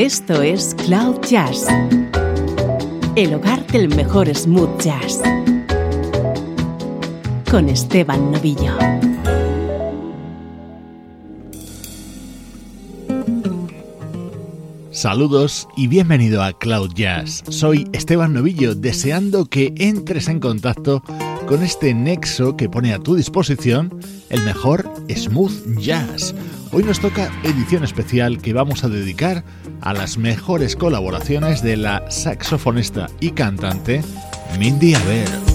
Esto es Cloud Jazz, el hogar del mejor smooth jazz, con Esteban Novillo. Saludos y bienvenido a Cloud Jazz. Soy Esteban Novillo, deseando que entres en contacto con este nexo que pone a tu disposición el mejor smooth jazz. Hoy nos toca edición especial que vamos a dedicar a las mejores colaboraciones de la saxofonista y cantante Mindy Aber.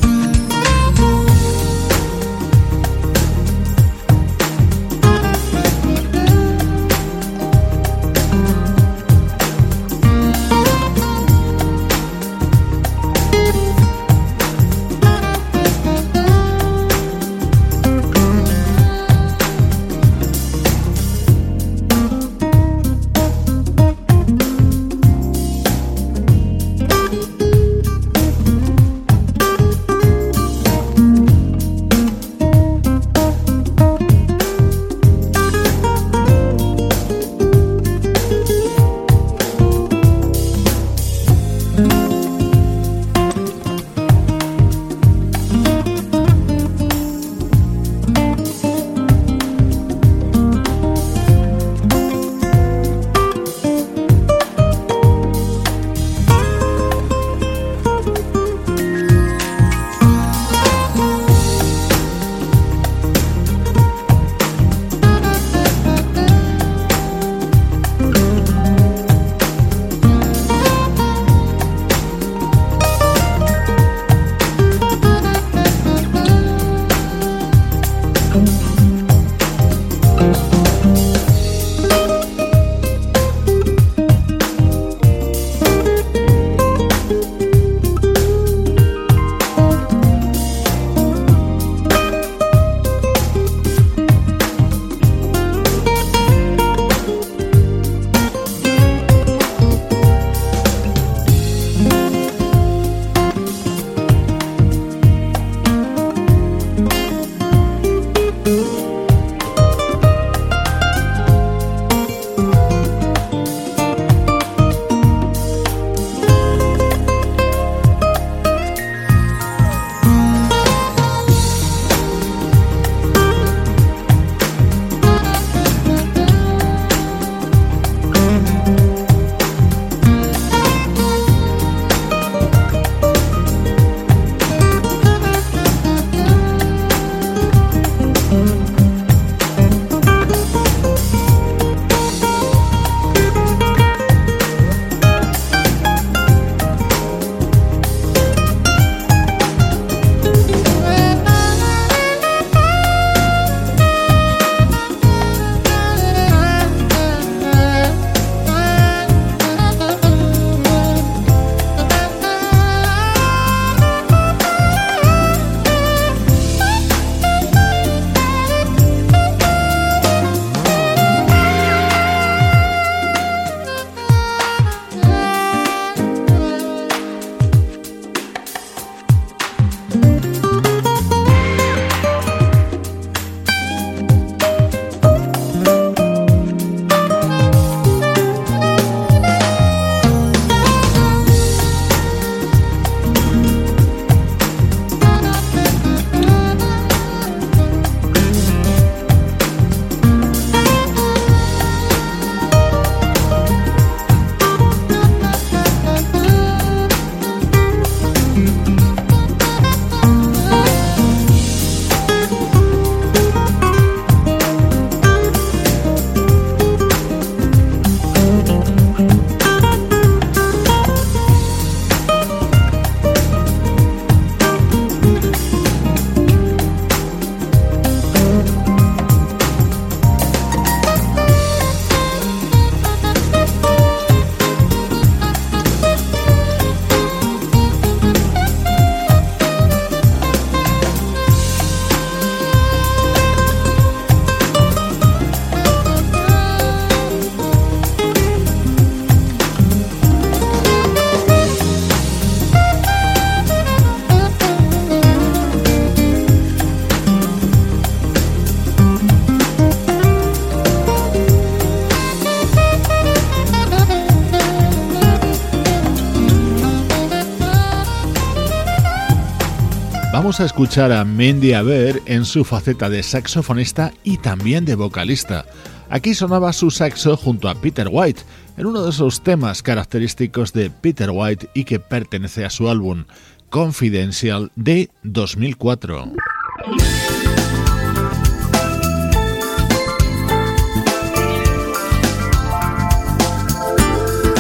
Vamos a escuchar a Mandy Aber en su faceta de saxofonista y también de vocalista. Aquí sonaba su saxo junto a Peter White, en uno de esos temas característicos de Peter White y que pertenece a su álbum Confidential de 2004.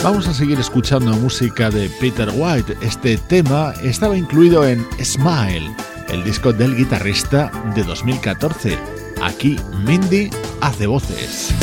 Vamos a seguir escuchando música de Peter White. Este tema estaba incluido en Smile, el disco del guitarrista de 2014. Aquí Mindy hace voces.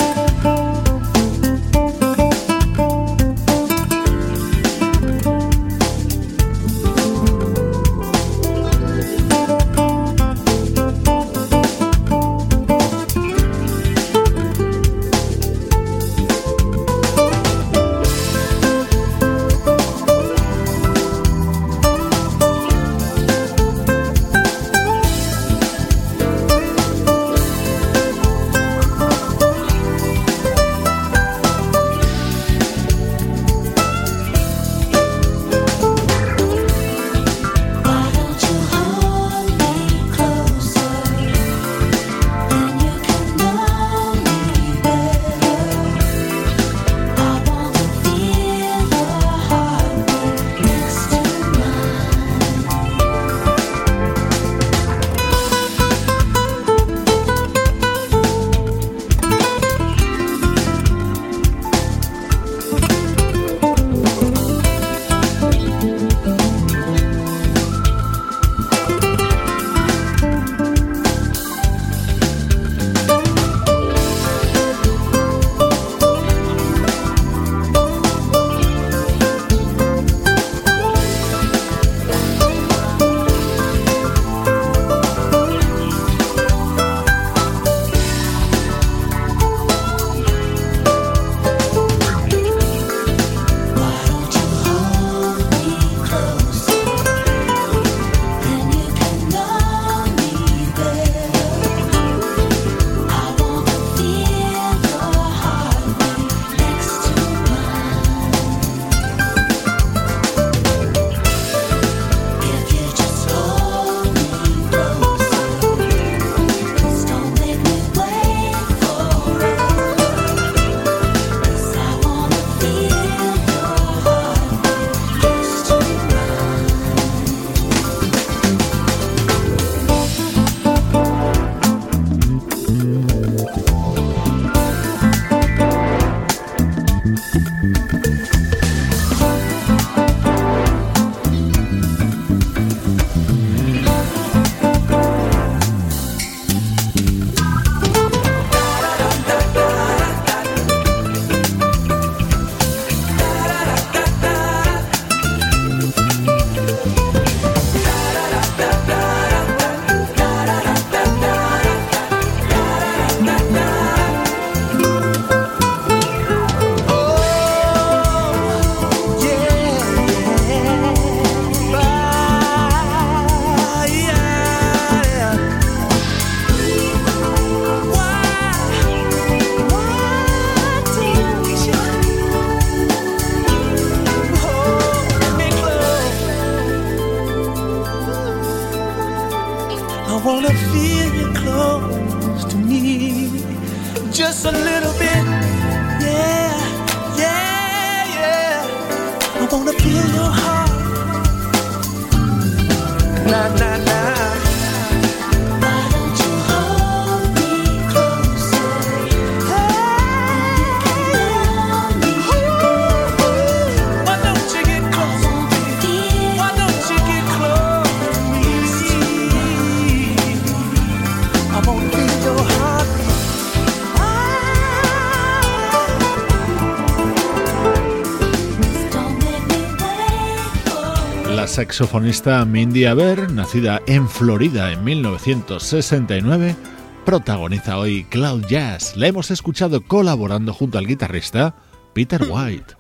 Saxofonista Mindy Aber, nacida en Florida en 1969, protagoniza hoy Cloud Jazz. La hemos escuchado colaborando junto al guitarrista Peter White.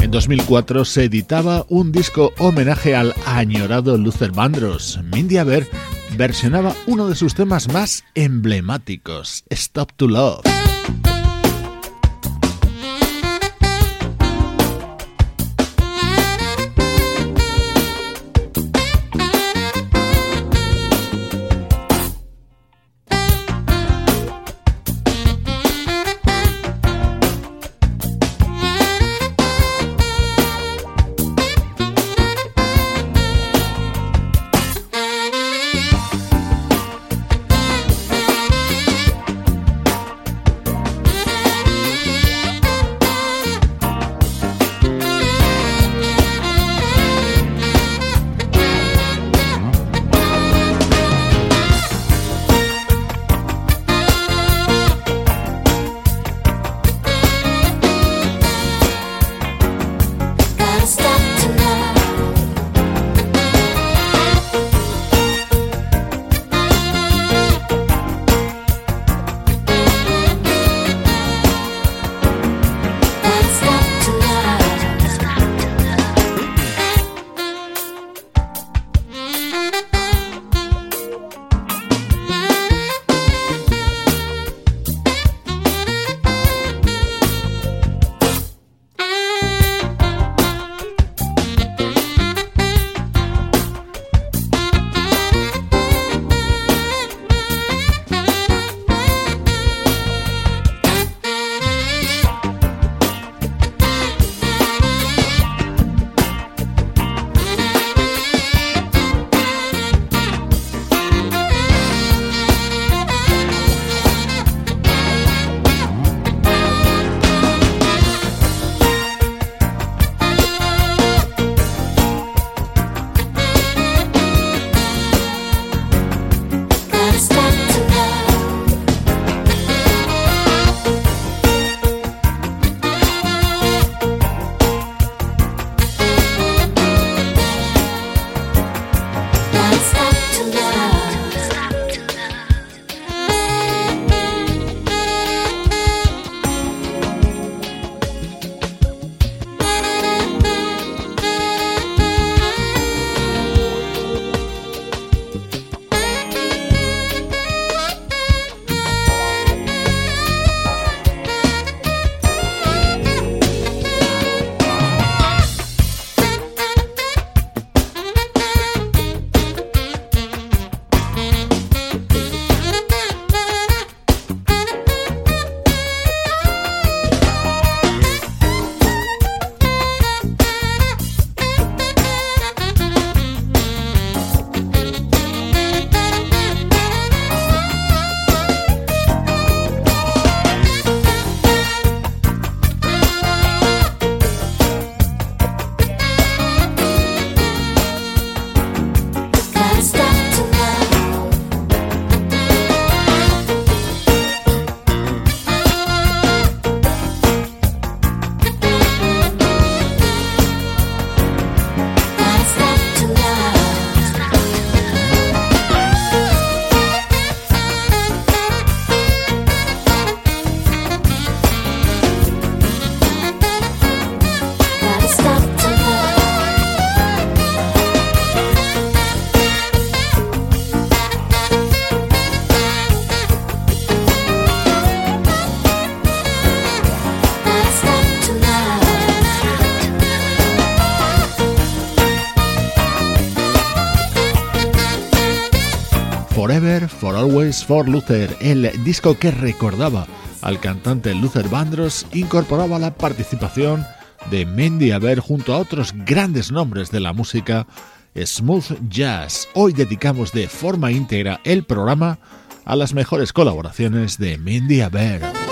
En 2004 se editaba un disco homenaje al añorado Luther Vandross. Mindy Aber versionaba uno de sus temas más emblemáticos, Stop to Love. Always, For Luther, el disco que recordaba al cantante Luther Vandross, incorporaba la participación de Mendy Aber junto a otros grandes nombres de la música Smooth Jazz. Hoy dedicamos de forma íntegra el programa a las mejores colaboraciones de Mindy Aber.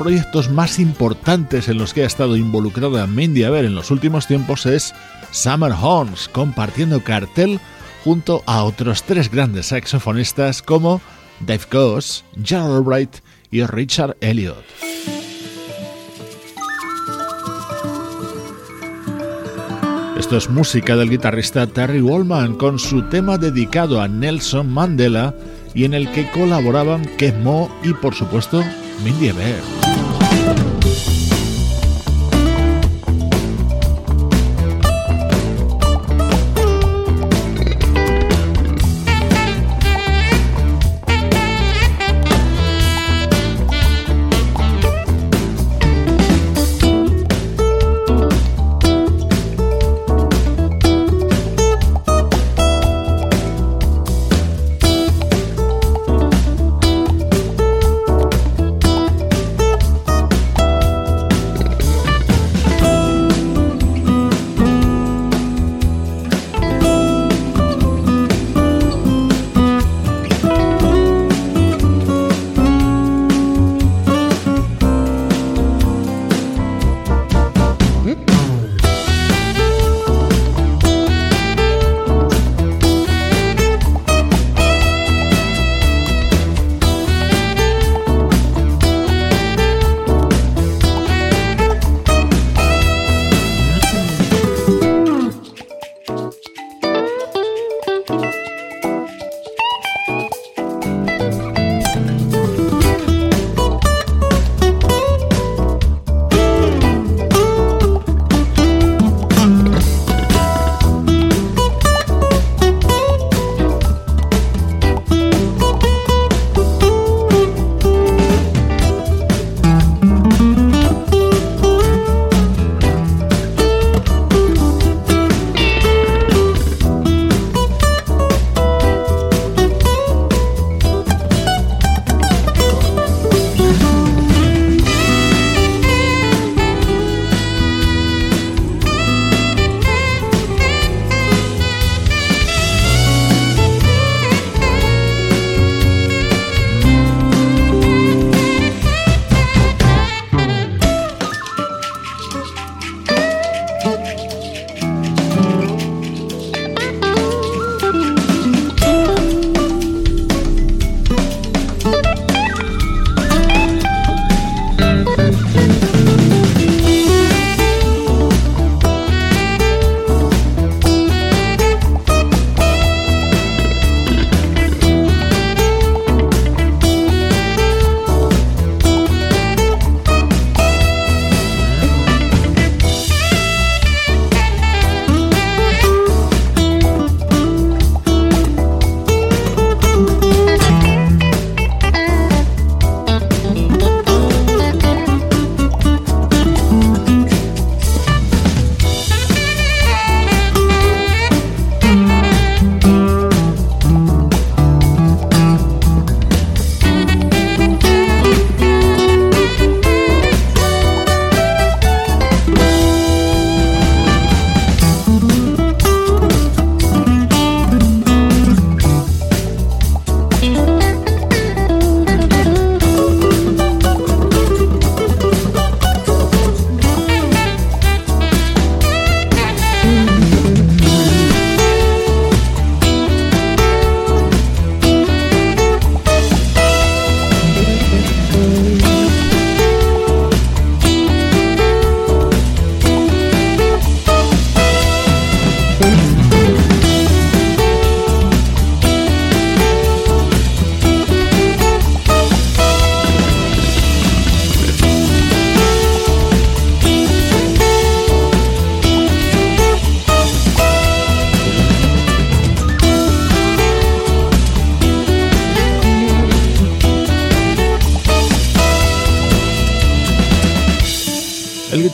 Proyectos más importantes en los que ha estado involucrada Mindy Aber en los últimos tiempos es Summer Horns, compartiendo cartel junto a otros tres grandes saxofonistas como Dave Goss, Gerald Albright y Richard Elliot. Esto es música del guitarrista Terry Wallman con su tema dedicado a Nelson Mandela y en el que colaboraban Mo y por supuesto Mindy Bear.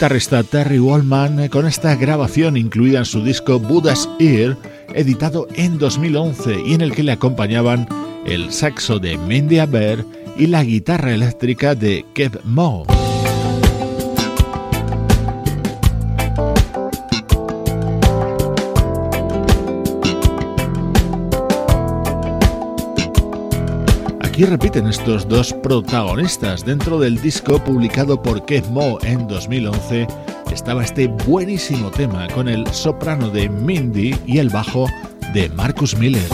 Guitarrista Terry Wallman con esta grabación incluida en su disco Buddha's Ear, editado en 2011 y en el que le acompañaban el saxo de Mindy Aber y la guitarra eléctrica de Kev Moe. Aquí repiten estos dos protagonistas. Dentro del disco publicado por Kev Mo en 2011 estaba este buenísimo tema con el soprano de Mindy y el bajo de Marcus Miller.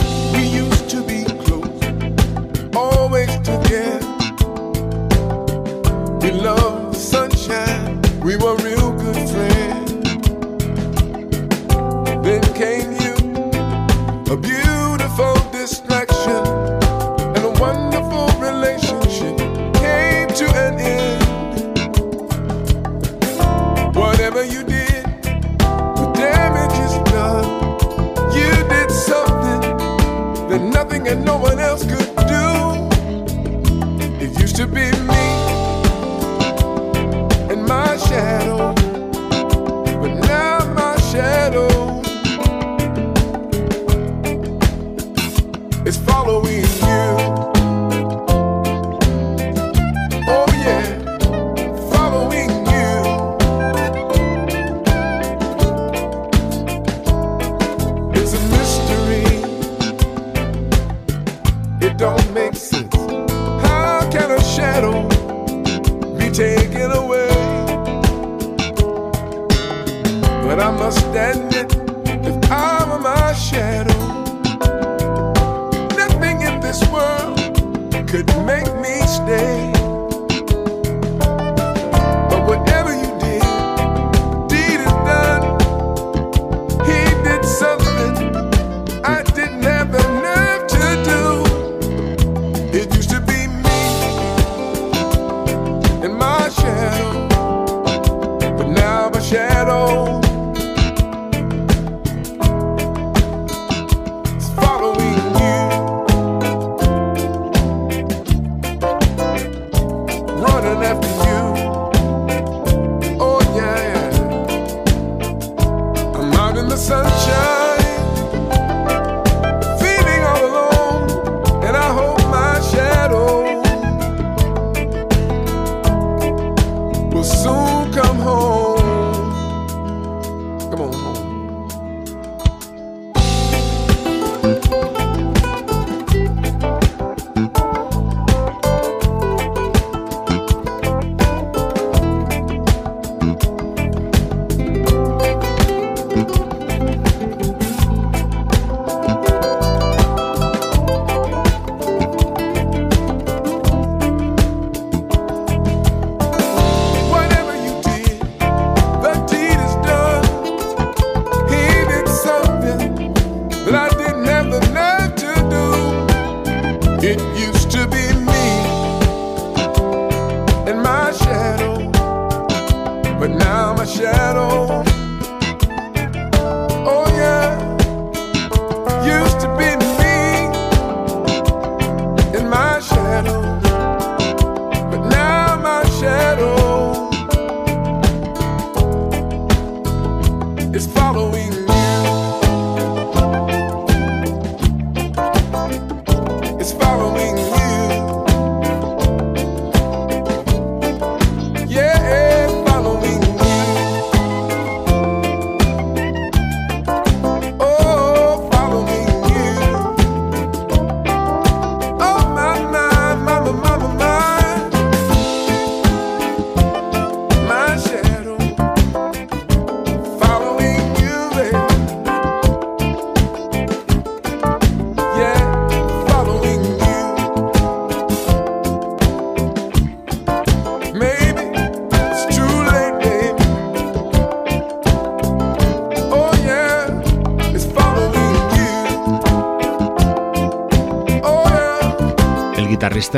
don't make sense. How can a shadow be taken away? But I must admit, if I am my shadow, nothing in this world could make me stay.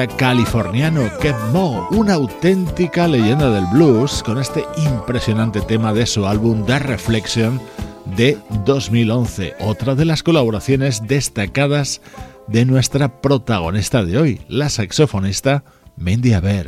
Californiano Kev Mo, una auténtica leyenda del blues con este impresionante tema de su álbum The Reflection de 2011, otra de las colaboraciones destacadas de nuestra protagonista de hoy, la saxofonista Mendy Aber.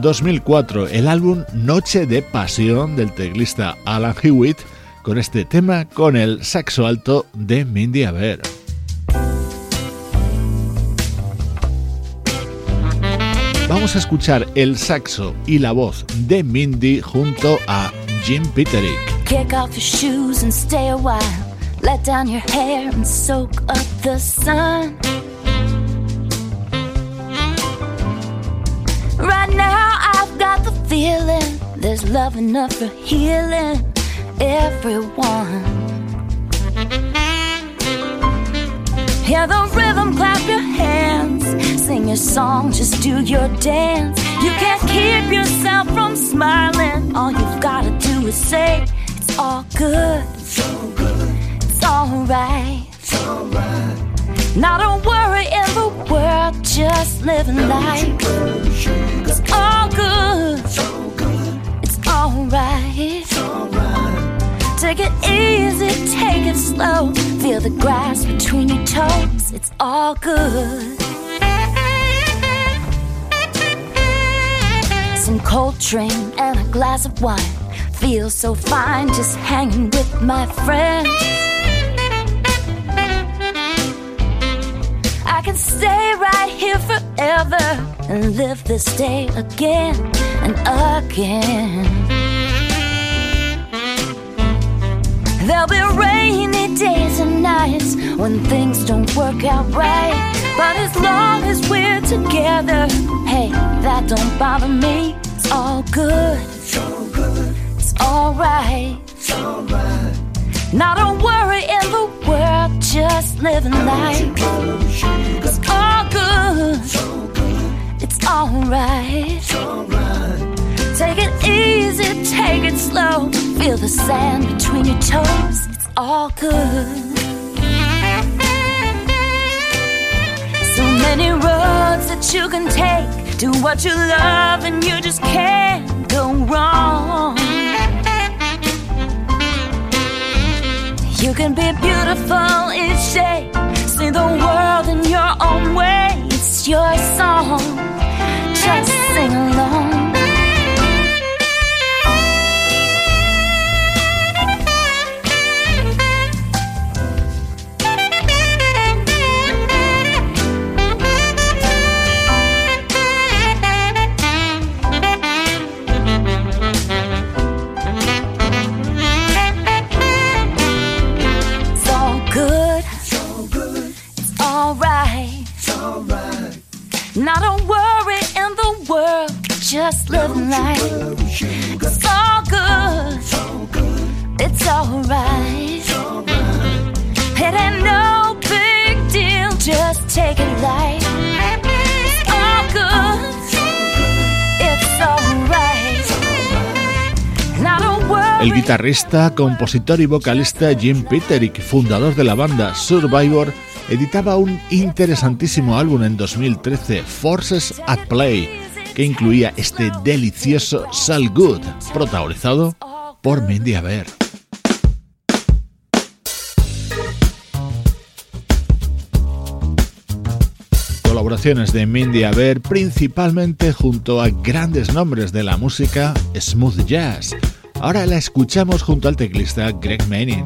2004, el álbum Noche de Pasión del teclista Alan Hewitt, con este tema con el saxo alto de Mindy Aber. Vamos a escuchar el saxo y la voz de Mindy junto a Jim Peterick. Feeling there's love enough for healing everyone. Hear the rhythm, clap your hands, sing your song, just do your dance. You can't keep yourself from smiling. All you've gotta do is say, It's all good. It's all good. It's alright. It's alright. Not a worry in the world, just living life. It's all good. It's alright. Take it easy, take it slow. Feel the grass between your toes. It's all good. Some cold Coltrane and a glass of wine. Feel so fine just hanging with my friends. I can stay right here forever and live this day again and again. There'll be rainy days and nights when things don't work out right. But as long as we're together, hey, that don't bother me. It's all good. It's all good. It's alright. It's alright. Not a worry in the world, just living life. It's all good. Alright. Take it easy, take it slow. Feel the sand between your toes. It's all good. So many roads that you can take. Do what you love, and you just can't go wrong. You can be beautiful each day. See the world in your own way. It's your song. Just sing along. Guitarrista, compositor y vocalista Jim Peterick, fundador de la banda Survivor, editaba un interesantísimo álbum en 2013, Forces at Play, que incluía este delicioso Sal Good, protagonizado por Mindy Aber. Colaboraciones de Mindy Aber principalmente junto a grandes nombres de la música smooth jazz. Ahora la escuchamos junto al teclista Greg Manning.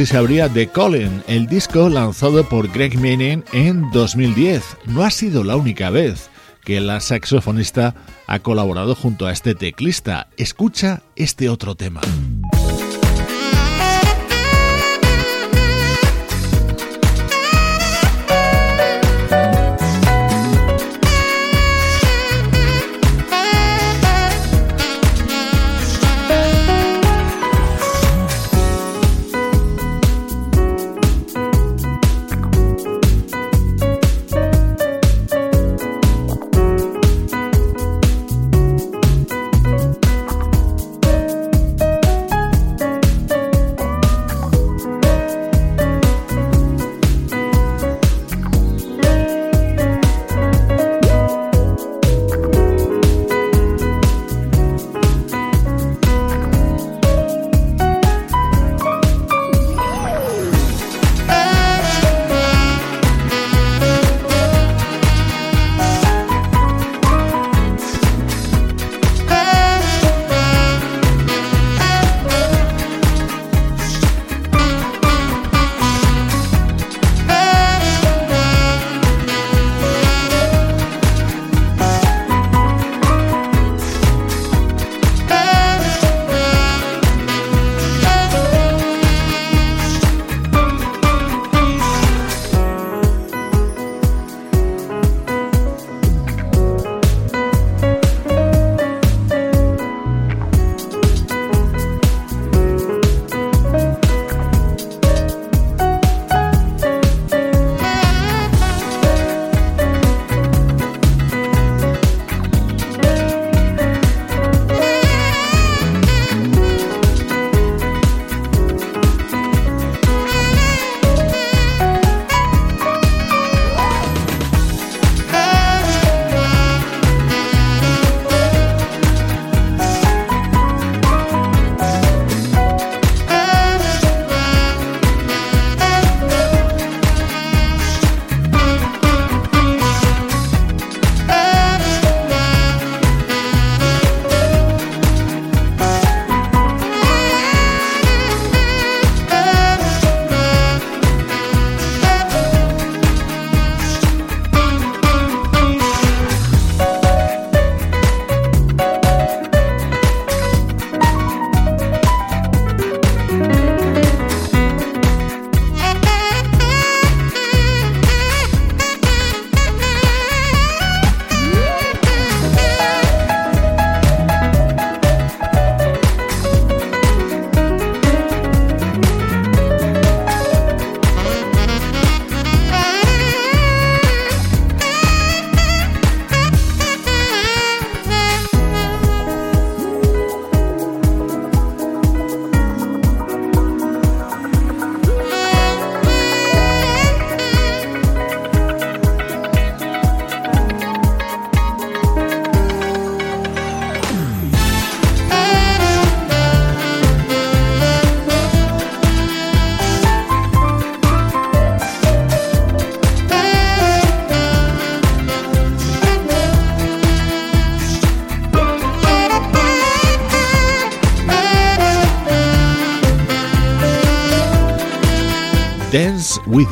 Así se abría The Calling, el disco lanzado por Greg Manning en 2010. No ha sido la única vez que la saxofonista ha colaborado junto a este teclista. Escucha este otro tema.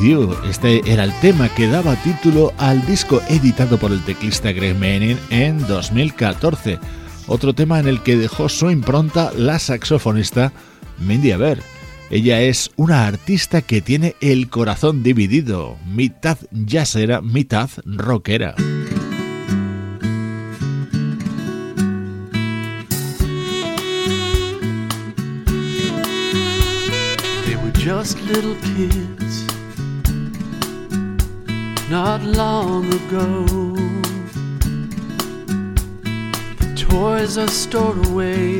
With. Este era el tema que daba título al disco editado por el teclista Greg Manning en 2014. Otro tema en el que dejó su impronta la saxofonista Mindy Aber. Ella es una artista que tiene el corazón dividido, mitad jazzera, mitad rockera. Not long ago. The toys are stored away.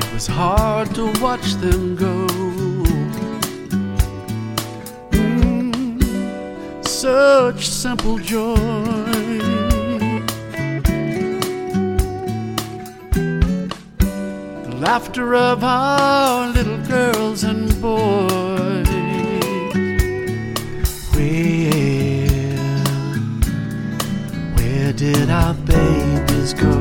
It was hard to watch them go. Mm, such simple joy. The laughter of our little girls and boys did our babies go?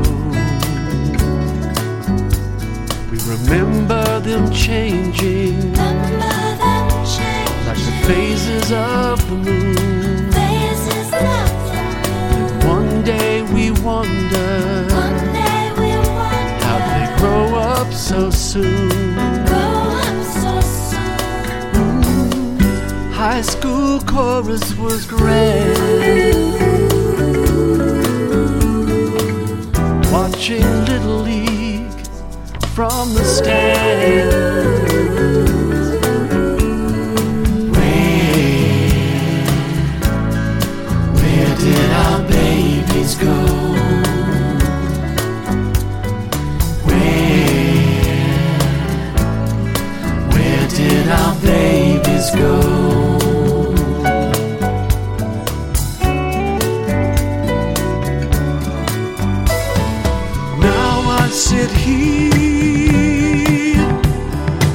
We remember them changing, Remember them change. like the phases of the moon. Phases of the moon. One day we wonder One day we wonder. how they grow up so soon. Up so soon. High school chorus was grand. Watching Little League from the stands. Where, where did our babies go? Sit here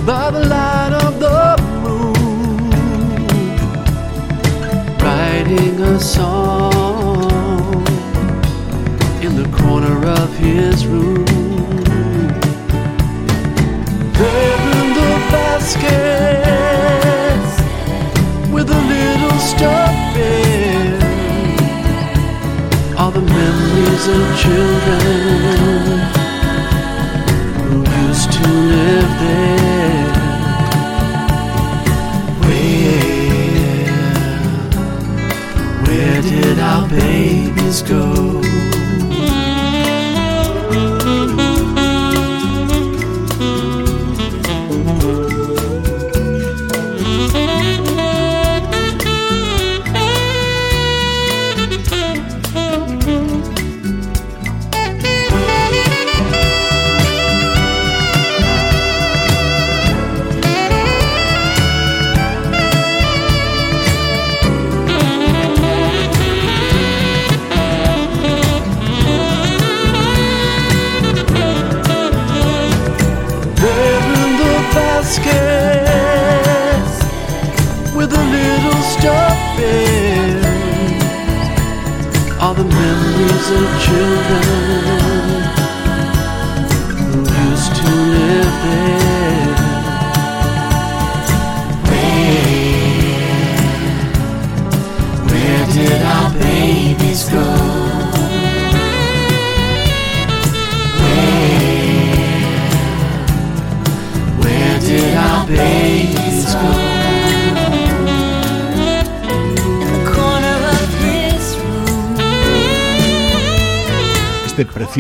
by the light of the moon, writing a song in the corner of his room. There in the basket with a little stuffing are the memories of children Let's go.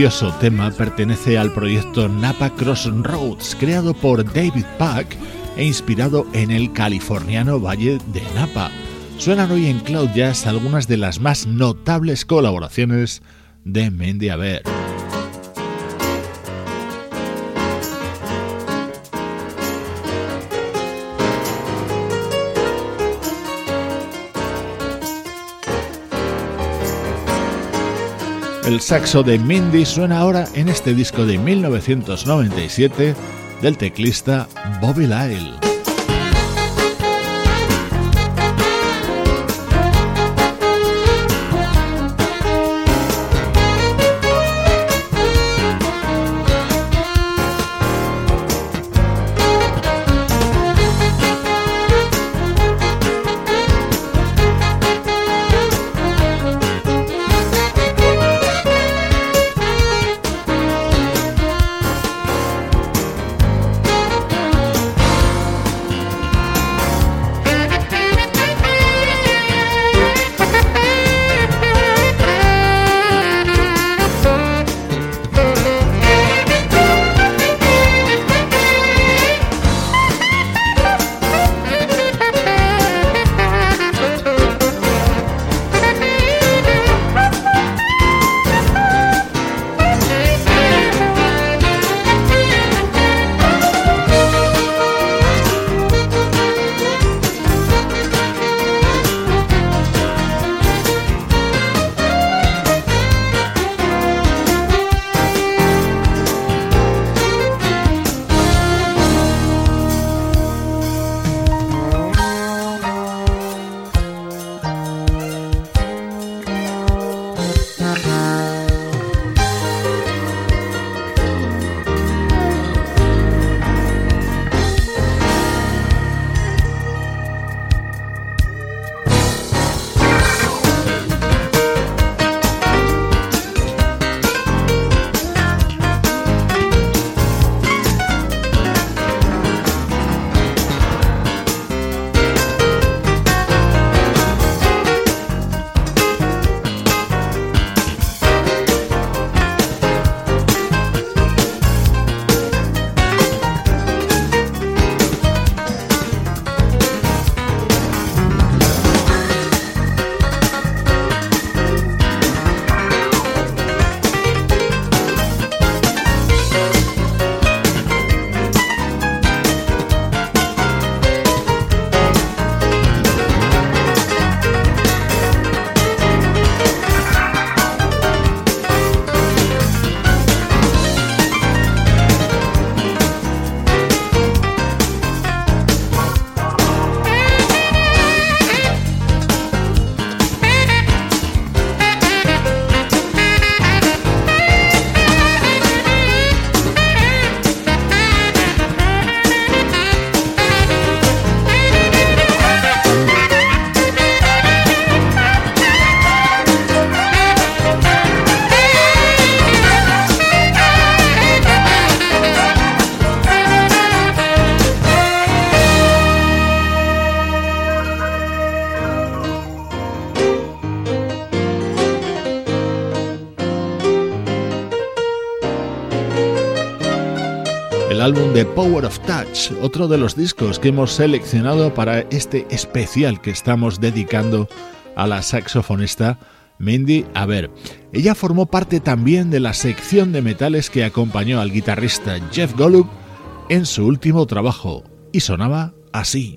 Precioso tema pertenece al proyecto Napa Crossroads, creado por David Pack e inspirado en el californiano Valle de Napa. Suenan hoy en Cloud Jazz algunas de las más notables colaboraciones de Mendy Aber. El saxo de Mindy suena ahora en este disco de 1997 del teclista Bobby Lyle. Álbum The Power of Touch, otro de los discos que hemos seleccionado para este especial que estamos dedicando a la saxofonista Mindy ver, Ella formó parte también de la sección de metales que acompañó al guitarrista Jeff Golub en su último trabajo y sonaba así.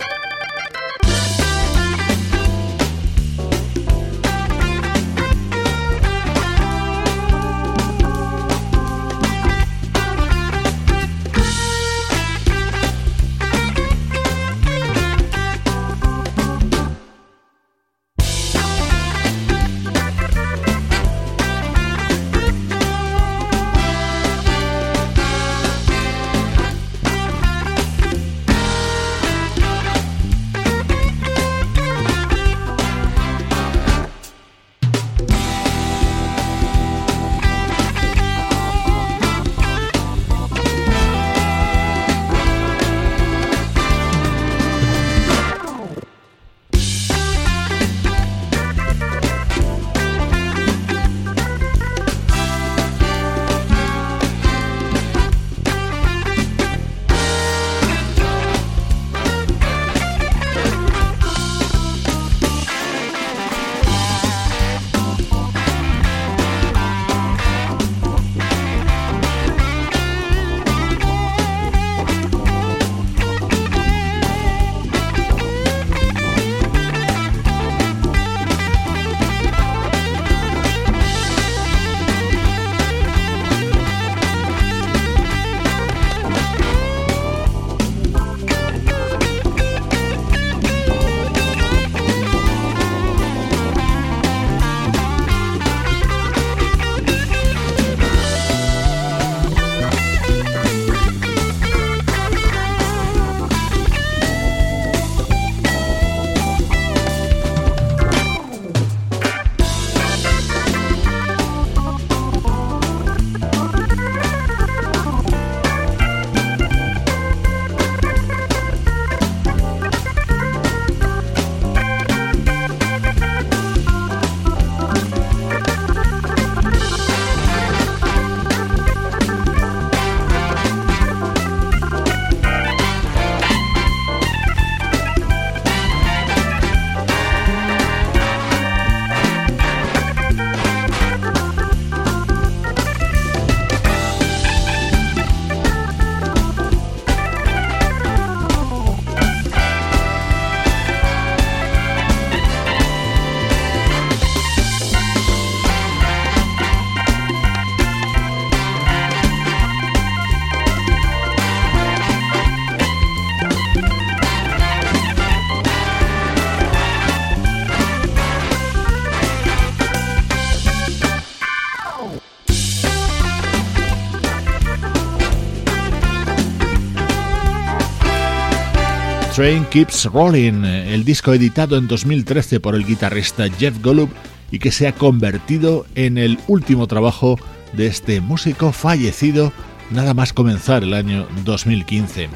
Train Keeps Rolling, el disco editado en 2013 por el guitarrista Jeff Golub y que se ha convertido en el último trabajo de este músico fallecido nada más comenzar el año 2015.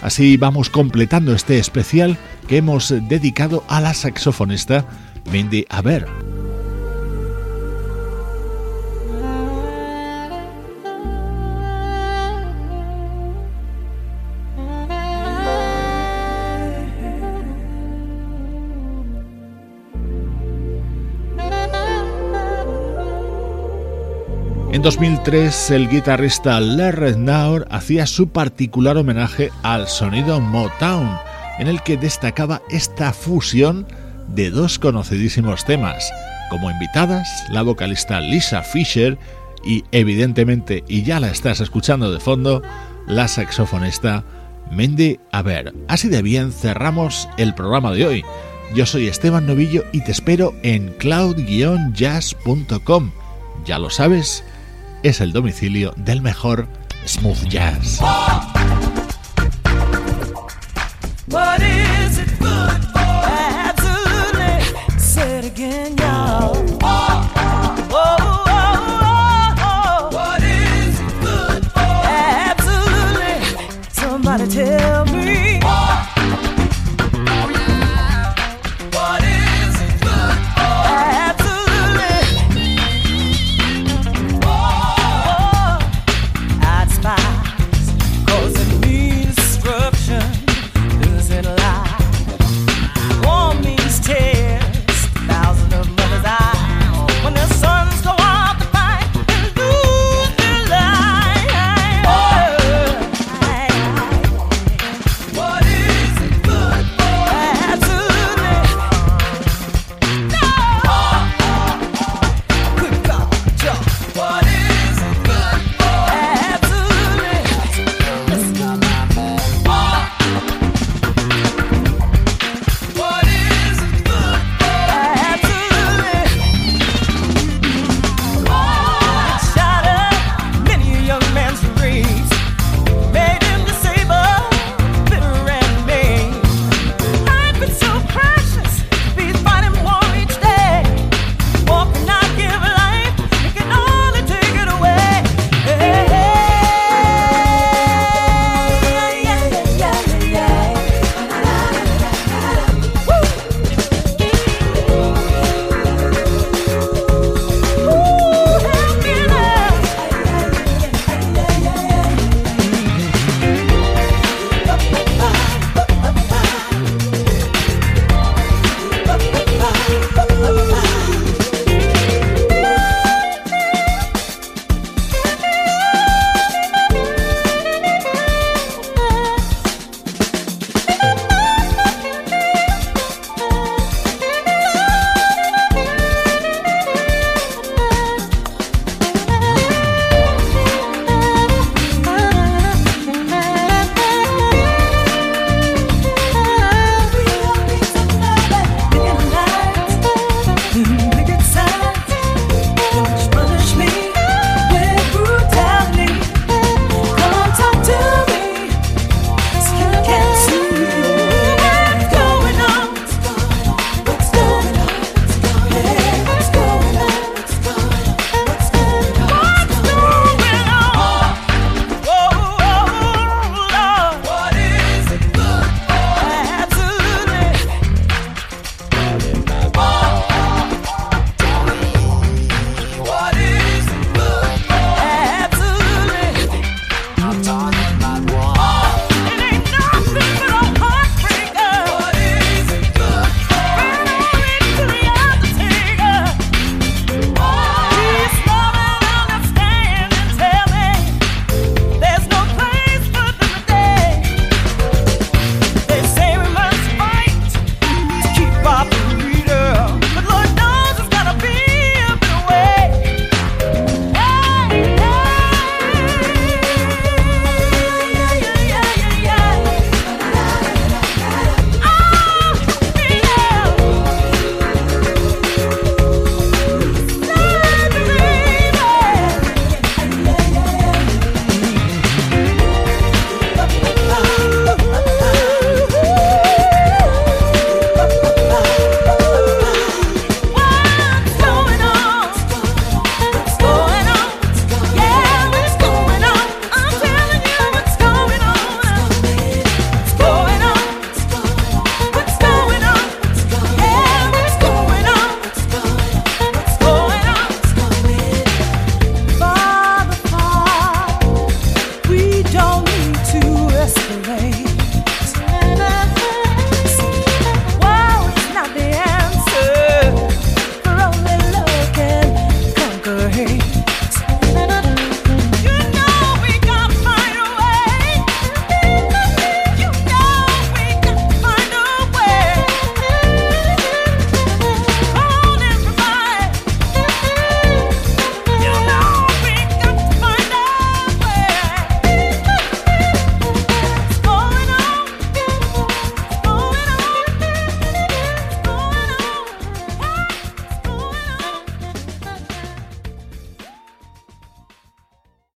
Así vamos completando este especial que hemos dedicado a la saxofonista Mindy Aber. En 2003, el guitarrista Larry Naur hacía su particular homenaje al sonido Motown, en el que destacaba esta fusión de dos conocidísimos temas, como invitadas la vocalista Lisa Fisher y evidentemente, y ya la estás escuchando de fondo, la saxofonista Mindy Aber. Así de bien cerramos el programa de hoy. Yo soy Esteban Novillo y te espero en cloud-jazz.com. Ya lo sabes, es el domicilio del mejor smooth jazz.